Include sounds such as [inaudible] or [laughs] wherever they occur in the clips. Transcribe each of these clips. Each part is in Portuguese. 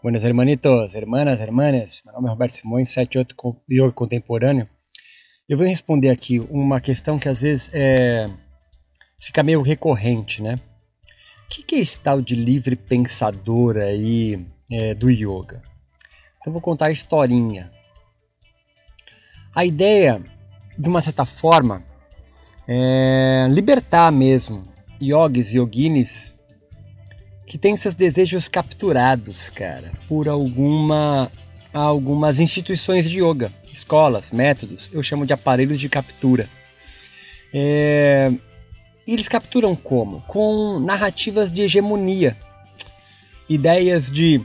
Buenos hermanitos, hermanas, hermanas. Meu nome é Roberto Simões, 78 Yoga Contemporâneo. Eu vou responder aqui uma questão que às vezes é, fica meio recorrente, né? O que, que é esse tal de livre pensador aí é, do yoga? Então vou contar a historinha. A ideia, de uma certa forma, é libertar mesmo yogis e yoginis que tem seus desejos capturados, cara, por alguma algumas instituições de yoga, escolas, métodos, eu chamo de aparelhos de captura. É, eles capturam como? Com narrativas de hegemonia, ideias de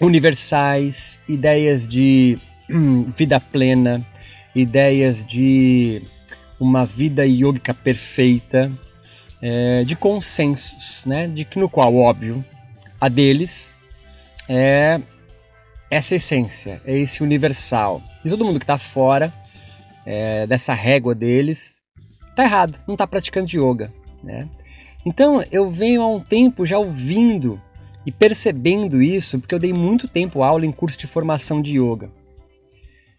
universais, ideias de hum, vida plena, ideias de uma vida yogica perfeita, é, de consensos, né? De que no qual, óbvio, a deles é essa essência, é esse universal. E todo mundo que está fora é, dessa régua deles tá errado, não está praticando yoga, né? Então eu venho há um tempo já ouvindo e percebendo isso, porque eu dei muito tempo aula em curso de formação de yoga.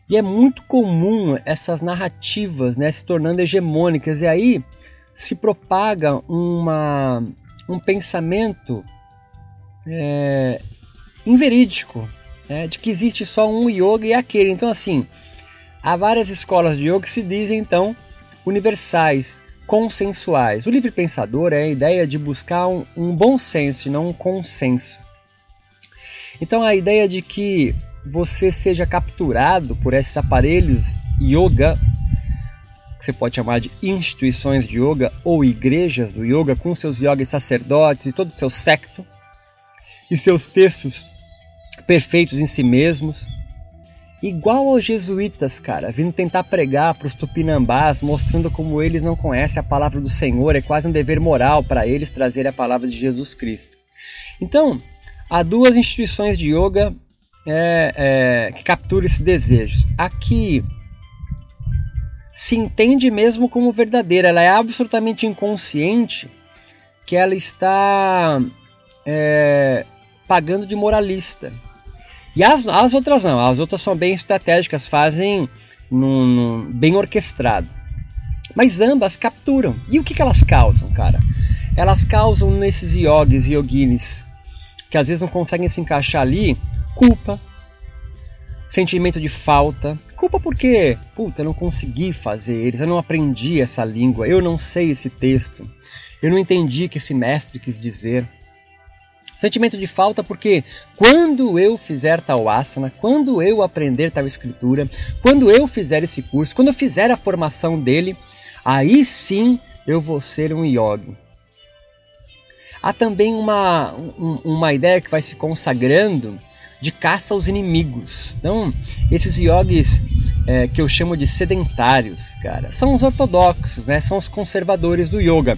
E é muito comum essas narrativas né, se tornando hegemônicas, e aí se propaga uma, um pensamento é, inverídico, né, de que existe só um yoga e aquele. Então, assim, há várias escolas de yoga que se dizem, então, universais, consensuais. O livre pensador é a ideia de buscar um, um bom senso e não um consenso. Então, a ideia de que você seja capturado por esses aparelhos yoga que você pode chamar de instituições de yoga ou igrejas do yoga, com seus yogis sacerdotes e todo o seu secto, e seus textos perfeitos em si mesmos, igual aos jesuítas, cara, vindo tentar pregar para os tupinambás, mostrando como eles não conhecem a palavra do Senhor, é quase um dever moral para eles trazer a palavra de Jesus Cristo. Então, há duas instituições de yoga é, é, que capturam esses desejos. Aqui se entende mesmo como verdadeira, ela é absolutamente inconsciente que ela está é, pagando de moralista. E as, as outras não, as outras são bem estratégicas, fazem num, num, bem orquestrado. Mas ambas capturam. E o que, que elas causam, cara? Elas causam nesses yogis e yoginis que às vezes não conseguem se encaixar ali culpa, sentimento de falta. Culpa porque, puta, eu não consegui fazer eles, eu não aprendi essa língua, eu não sei esse texto, eu não entendi o que esse mestre quis dizer. Sentimento de falta porque quando eu fizer tal asana, quando eu aprender tal escritura, quando eu fizer esse curso, quando eu fizer a formação dele, aí sim eu vou ser um yogi. Há também uma, um, uma ideia que vai se consagrando de caça aos inimigos. Então, esses yogis é, que eu chamo de sedentários, cara, são os ortodoxos, né? São os conservadores do yoga,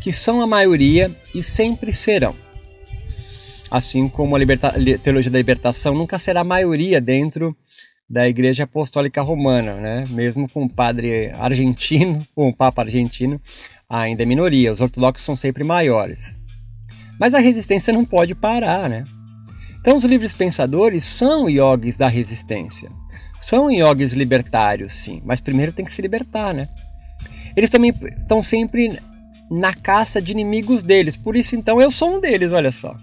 que são a maioria e sempre serão. Assim como a teologia da libertação nunca será a maioria dentro da Igreja Apostólica Romana, né? Mesmo com o padre argentino, [laughs] com o papa argentino, ainda é minoria. Os ortodoxos são sempre maiores. Mas a resistência não pode parar, né? Então, os livres pensadores são yogis da resistência. São yogis libertários, sim, mas primeiro tem que se libertar, né? Eles também estão sempre na caça de inimigos deles, por isso, então, eu sou um deles, olha só.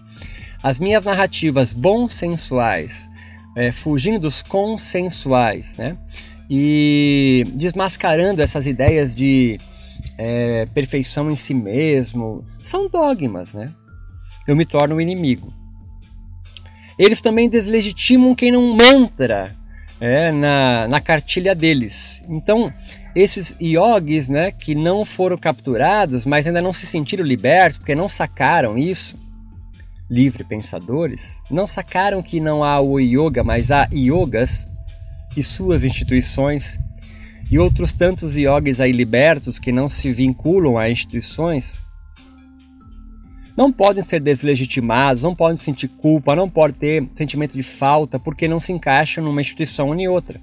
As minhas narrativas bonsensuais, é, fugindo dos consensuais, né? E desmascarando essas ideias de é, perfeição em si mesmo, são dogmas, né? Eu me torno um inimigo. Eles também deslegitimam quem não mantra é, na, na cartilha deles. Então, esses yogis né, que não foram capturados, mas ainda não se sentiram libertos, porque não sacaram isso, livre pensadores, não sacaram que não há o yoga, mas há yogas e suas instituições, e outros tantos yogis aí libertos que não se vinculam a instituições, não podem ser deslegitimados, não podem sentir culpa, não podem ter sentimento de falta porque não se encaixam numa instituição nem outra.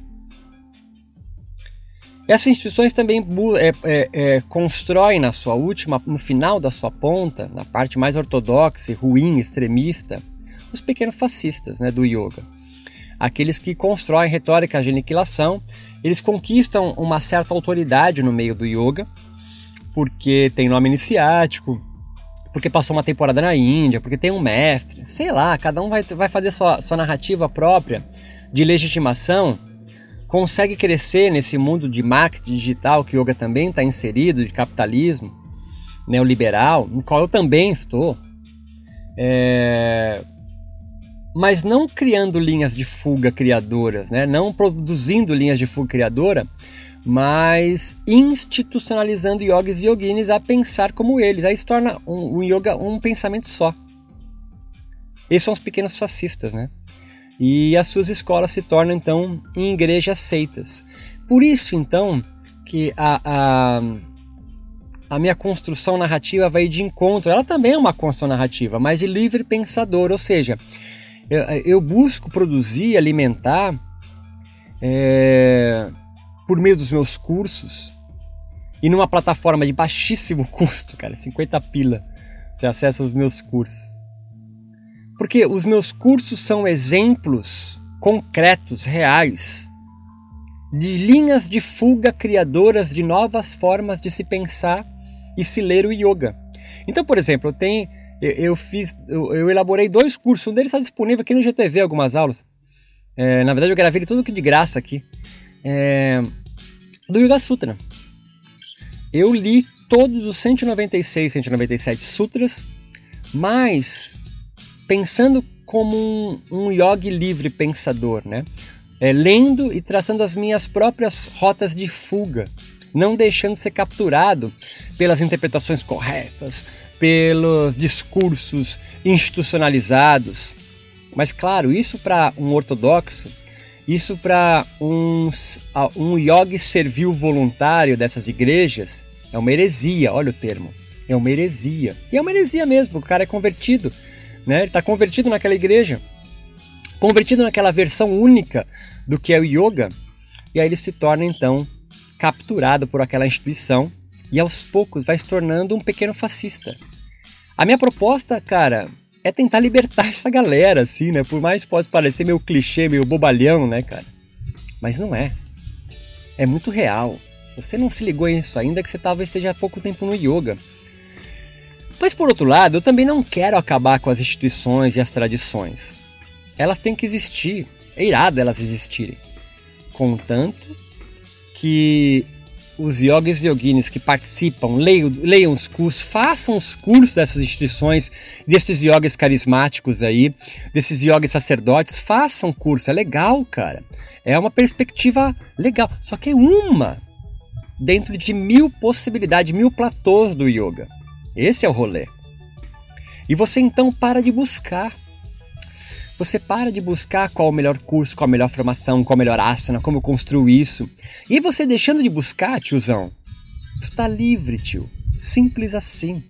Essas instituições também é, é, é, constroem na sua última, no final da sua ponta, na parte mais ortodoxa, ruim, extremista, os pequenos fascistas né, do yoga. Aqueles que constroem retórica de aniquilação, eles conquistam uma certa autoridade no meio do yoga, porque tem nome iniciático, porque passou uma temporada na Índia, porque tem um mestre, sei lá, cada um vai, vai fazer sua, sua narrativa própria de legitimação, consegue crescer nesse mundo de marketing digital que o yoga também está inserido, de capitalismo neoliberal, no qual eu também estou, é... mas não criando linhas de fuga criadoras, né? não produzindo linhas de fuga criadora, mas institucionalizando yogis e yoginis a pensar como eles. Aí se torna um, um yoga um pensamento só. Esses são os pequenos fascistas, né? E as suas escolas se tornam então em igrejas seitas. Por isso então que a, a, a minha construção narrativa vai de encontro. Ela também é uma construção narrativa, mas de livre pensador, ou seja, eu, eu busco produzir, alimentar é, por meio dos meus cursos e numa plataforma de baixíssimo [laughs] custo, cara, 50 pila, você acessa os meus cursos. Porque os meus cursos são exemplos concretos, reais, de linhas de fuga criadoras de novas formas de se pensar e se ler o yoga. Então, por exemplo, eu tenho eu, fiz eu, eu, elaborei dois cursos, um deles está disponível aqui no GTV, algumas aulas. É, na verdade, eu gravei tudo que de graça aqui é, do Yoga Sutra. Eu li todos os 196, 197 sutras, mas pensando como um, um yogi livre pensador, né? É, lendo e traçando as minhas próprias rotas de fuga, não deixando ser capturado pelas interpretações corretas, pelos discursos institucionalizados. Mas claro, isso para um ortodoxo isso para um yogi servil voluntário dessas igrejas é uma heresia, olha o termo. É uma heresia. E é uma heresia mesmo, o cara é convertido. Né? Ele está convertido naquela igreja, convertido naquela versão única do que é o yoga, e aí ele se torna então capturado por aquela instituição e aos poucos vai se tornando um pequeno fascista. A minha proposta, cara, é tentar libertar [laughs] essa galera, assim, né? Por mais que possa parecer meio clichê, meio bobalhão, né, cara? Mas não é. É muito real. Você não se ligou nisso ainda que você talvez esteja há pouco tempo no yoga. Mas por outro lado, eu também não quero acabar com as instituições e as tradições. Elas têm que existir. É irado elas existirem. Contanto que os yogis e yoginis que participam, leiam, leiam os cursos, façam os cursos dessas instituições, desses yogis carismáticos aí, desses yogis sacerdotes, façam curso, é legal, cara. É uma perspectiva legal, só que é uma dentro de mil possibilidades, mil platôs do yoga. Esse é o rolê. E você então para de buscar você para de buscar qual o melhor curso, qual a melhor formação, qual a melhor asana, como eu construo isso. E você deixando de buscar, tiozão, tu tá livre, tio. Simples assim.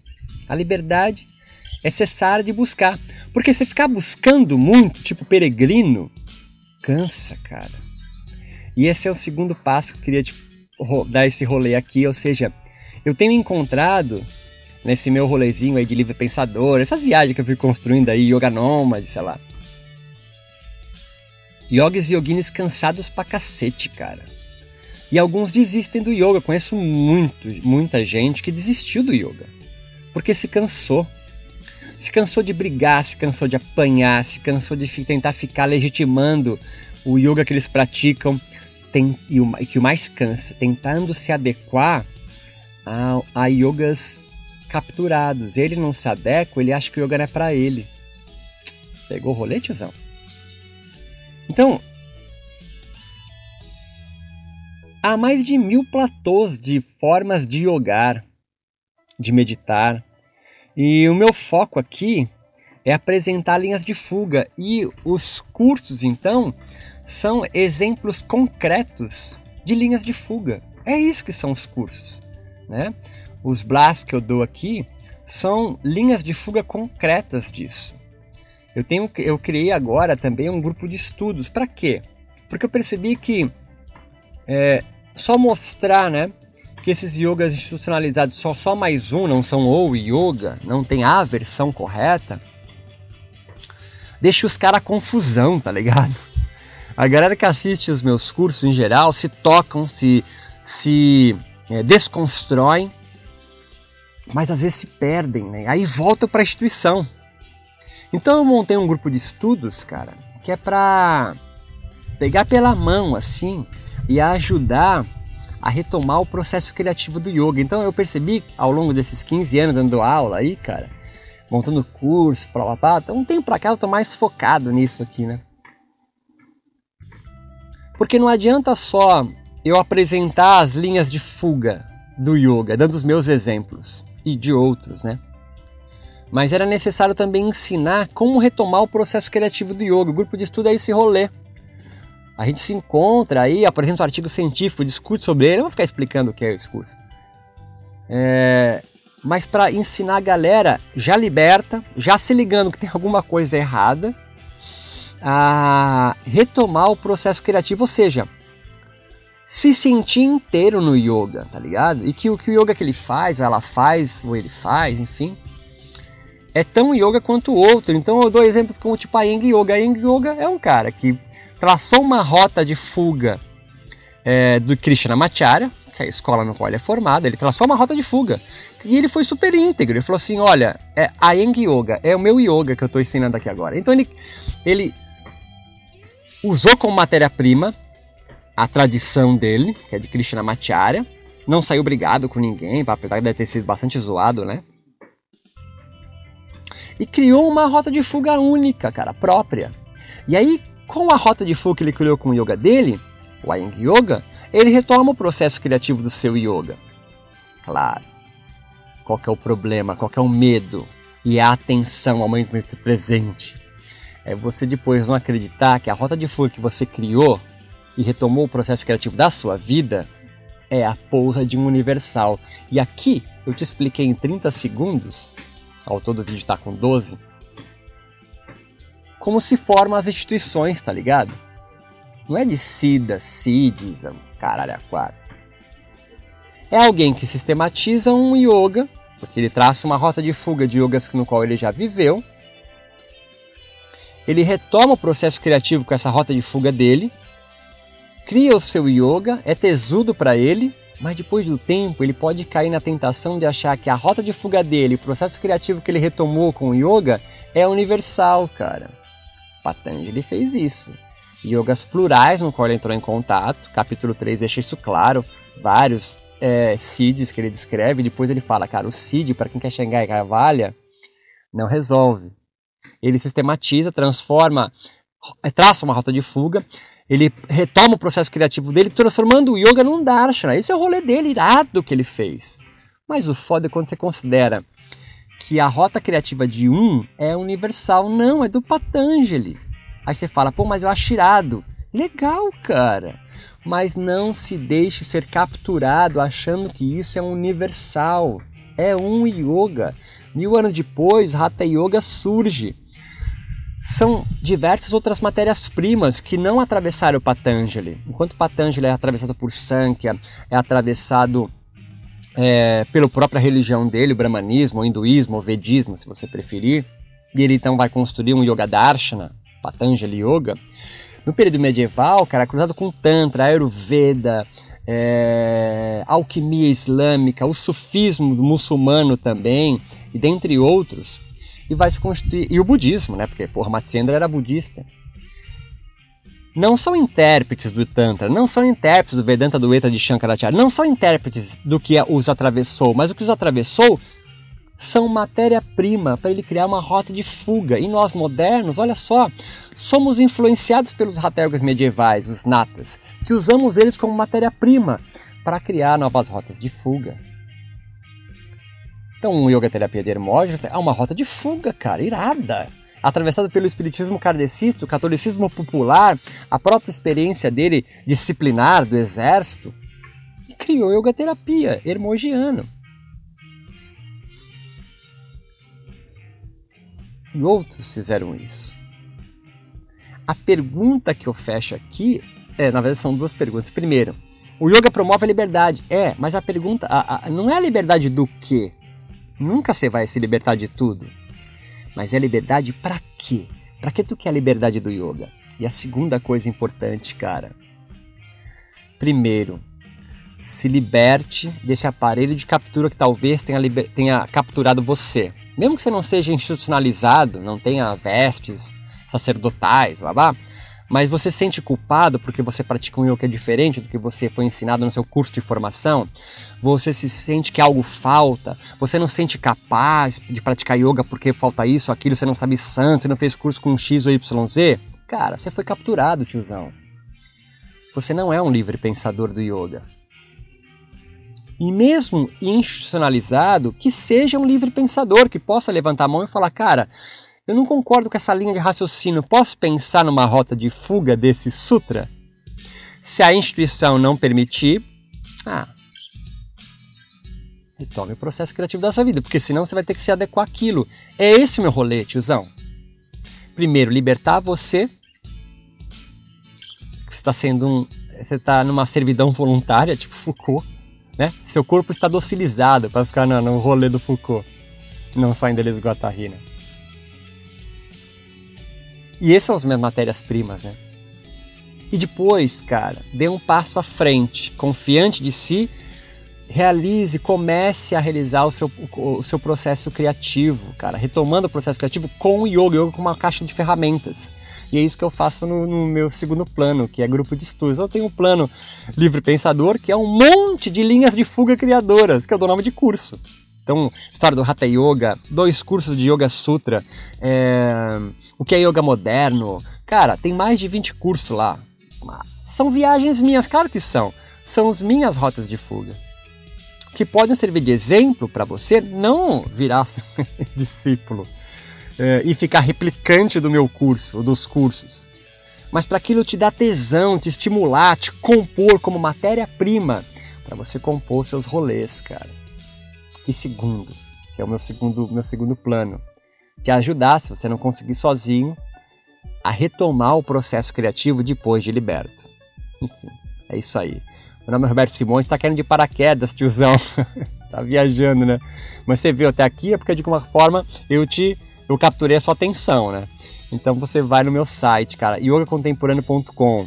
A liberdade é cessar de buscar. Porque se ficar buscando muito, tipo peregrino, cansa, cara. E esse é o segundo passo que eu queria te dar esse rolê aqui, ou seja, eu tenho encontrado nesse meu rolezinho aí de livre pensador, essas viagens que eu fui construindo aí, yoga nômade, sei lá. Yogis e yoginis cansados pra cacete, cara. E alguns desistem do yoga. Conheço muito, muita gente que desistiu do yoga. Porque se cansou. Se cansou de brigar, se cansou de apanhar, se cansou de tentar ficar legitimando o yoga que eles praticam. Tem, e o que o mais cansa, tentando se adequar a, a yogas capturados. Ele não se adequa, ele acha que o yoga não é pra ele. Pegou o rolê, tiozão? Então, há mais de mil platôs de formas de yogar, de meditar. E o meu foco aqui é apresentar linhas de fuga. E os cursos, então, são exemplos concretos de linhas de fuga. É isso que são os cursos. Né? Os blasts que eu dou aqui são linhas de fuga concretas disso. Eu, tenho, eu criei agora também um grupo de estudos. Para quê? Porque eu percebi que é, só mostrar né, que esses yogas institucionalizados só, só mais um, não são ou yoga, não tem a versão correta, deixa os caras confusão, tá ligado? A galera que assiste os meus cursos em geral se tocam, se, se é, desconstroem, mas às vezes se perdem, né? Aí voltam para a instituição. Então eu montei um grupo de estudos, cara, que é para pegar pela mão assim e ajudar a retomar o processo criativo do yoga. Então eu percebi ao longo desses 15 anos dando aula aí, cara, montando curso, blá blá blá, então um tempo pra cá eu tô mais focado nisso aqui, né? Porque não adianta só eu apresentar as linhas de fuga do yoga, dando os meus exemplos e de outros, né? Mas era necessário também ensinar como retomar o processo criativo do yoga. O grupo de estudo é esse rolê. A gente se encontra aí, apresenta um artigo científico, discute sobre ele. Eu vou ficar explicando o que é esse curso. É, mas para ensinar a galera já liberta, já se ligando que tem alguma coisa errada, a retomar o processo criativo, ou seja, se sentir inteiro no yoga, tá ligado? E que o que o yoga que ele faz, ou ela faz, ou ele faz, enfim, é tão yoga quanto o outro. Então eu dou exemplos como tipo a Yang Yoga. A Yang Yoga é um cara que traçou uma rota de fuga é, do Krishnamacharya, que é a escola no qual ele é formado, ele traçou uma rota de fuga. E ele foi super íntegro. Ele falou assim: olha, é a Yang Yoga, é o meu yoga que eu estou ensinando aqui agora. Então ele, ele usou como matéria-prima a tradição dele, que é de Krishnamacharya. Não saiu brigado com ninguém, apesar de ter sido bastante zoado, né? E criou uma rota de fuga única, cara, própria. E aí, com a rota de fuga que ele criou com o yoga dele, o Ayeng Yoga, ele retoma o processo criativo do seu yoga. Claro. Qual é o problema? Qual é o medo? E a atenção ao momento presente. É você depois não acreditar que a rota de fuga que você criou e retomou o processo criativo da sua vida é a porra de um universal. E aqui eu te expliquei em 30 segundos, ao todo o vídeo está com 12, como se formam as instituições, tá ligado? Não é de SIDA, CIDs, caralho, a quatro. É alguém que sistematiza um yoga, porque ele traça uma rota de fuga de yogas no qual ele já viveu. Ele retoma o processo criativo com essa rota de fuga dele, cria o seu yoga, é tesudo para ele, mas depois do tempo ele pode cair na tentação de achar que a rota de fuga dele, o processo criativo que ele retomou com o yoga, é universal, cara. Patanjali fez isso yogas plurais no qual ele entrou em contato. Capítulo 3 deixa isso claro. Vários é, SIDs que ele descreve. Depois ele fala, cara, o SID, para quem quer chegar em Carvalha, não resolve. Ele sistematiza, transforma, é, traça uma rota de fuga. Ele retoma o processo criativo dele, transformando o yoga num darshana. Esse é o rolê dele, irado que ele fez. Mas o foda é quando você considera que a rota criativa de um é universal. Não, é do Patanjali. Aí você fala, pô, mas eu acho irado. Legal, cara. Mas não se deixe ser capturado achando que isso é universal. É um yoga. Mil anos depois, Hatha Yoga surge. São diversas outras matérias-primas que não atravessaram o Patanjali. Enquanto Patanjali é atravessado por Sankhya, é atravessado é, pela própria religião dele, o brahmanismo, o hinduísmo, o vedismo, se você preferir, e ele então vai construir um Yoga Darshana, Patanjali Yoga, no período medieval, cara, cruzado com Tantra, Ayurveda, é, alquimia islâmica, o sufismo muçulmano também, e dentre outros, e vai se constituir. E o budismo, né? Porque, porra, Matsyendra era budista. Não são intérpretes do Tantra, não são intérpretes do Vedanta do Eta de Shankaracharya, não são intérpretes do que os atravessou, mas o que os atravessou são matéria-prima para ele criar uma rota de fuga. E nós modernos, olha só, somos influenciados pelos ratéguas medievais, os natas, que usamos eles como matéria-prima para criar novas rotas de fuga. Então, um yoga terapia de Hermógenes é uma rota de fuga, cara, irada. Atravessado pelo espiritismo kardecista, o catolicismo popular, a própria experiência dele disciplinar do exército, e criou yoga terapia hermogiano. e outros fizeram isso. A pergunta que eu fecho aqui, é, na verdade são duas perguntas. Primeiro, o yoga promove a liberdade. É, mas a pergunta a, a, não é a liberdade do quê? Nunca você vai se libertar de tudo. Mas é liberdade para quê? Para que tu quer a liberdade do yoga? E a segunda coisa importante, cara. Primeiro, se liberte desse aparelho de captura que talvez tenha, tenha capturado você. Mesmo que você não seja institucionalizado, não tenha vestes sacerdotais, babá, mas você se sente culpado porque você pratica um yoga que é diferente do que você foi ensinado no seu curso de formação, você se sente que algo falta, você não se sente capaz de praticar yoga porque falta isso, aquilo, você não sabe santo, você não fez curso com X ou YZ, cara, você foi capturado, tiozão. Você não é um livre pensador do yoga. E mesmo institucionalizado, que seja um livre pensador, que possa levantar a mão e falar, cara, eu não concordo com essa linha de raciocínio. Posso pensar numa rota de fuga desse sutra? Se a instituição não permitir, ah, retome o processo criativo da sua vida, porque senão você vai ter que se adequar àquilo. É esse o meu rolê, tiozão. Primeiro, libertar você. Você está sendo um. Você está numa servidão voluntária, tipo Foucault. Né? Seu corpo está docilizado para ficar no, no rolê do Foucault. Não só em Deleuze Guattari, né? E essas são as minhas matérias-primas, né? E depois, cara, dê um passo à frente, confiante de si, realize, comece a realizar o seu, o seu processo criativo, cara, retomando o processo criativo com o yoga, yoga com uma caixa de ferramentas. E é isso que eu faço no, no, meu segundo plano, que é grupo de estudos. Eu tenho um plano livre pensador, que é um monte de linhas de fuga criadoras, que eu dou nome de curso. Então, história do Hatha Yoga, dois cursos de Yoga Sutra, é, o que é Yoga moderno. Cara, tem mais de 20 cursos lá. São viagens minhas, claro que são. São as minhas rotas de fuga. Que podem servir de exemplo para você não virar [laughs] discípulo é, e ficar replicante do meu curso, dos cursos. Mas para aquilo te dar tesão, te estimular, te compor como matéria-prima para você compor seus rolês, cara. E segundo, que é o meu segundo, meu segundo plano, te ajudar, se você não conseguir sozinho, a retomar o processo criativo depois de liberto. Enfim, é isso aí. Meu nome é Roberto Simões, está querendo de paraquedas, tiozão. [laughs] tá viajando, né? Mas você veio até aqui é porque de alguma forma eu te eu capturei a sua atenção, né? Então você vai no meu site, cara, yogacontemporâneo.com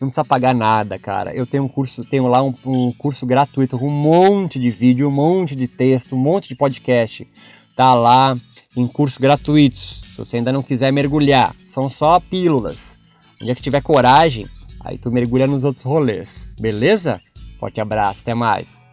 não precisa pagar nada, cara. Eu tenho um curso, tenho lá um, um, curso gratuito com um monte de vídeo, um monte de texto, um monte de podcast. Tá lá em cursos gratuitos. Se você ainda não quiser mergulhar, são só pílulas. Um dia que tiver coragem, aí tu mergulha nos outros rolês. Beleza? Forte abraço, até mais.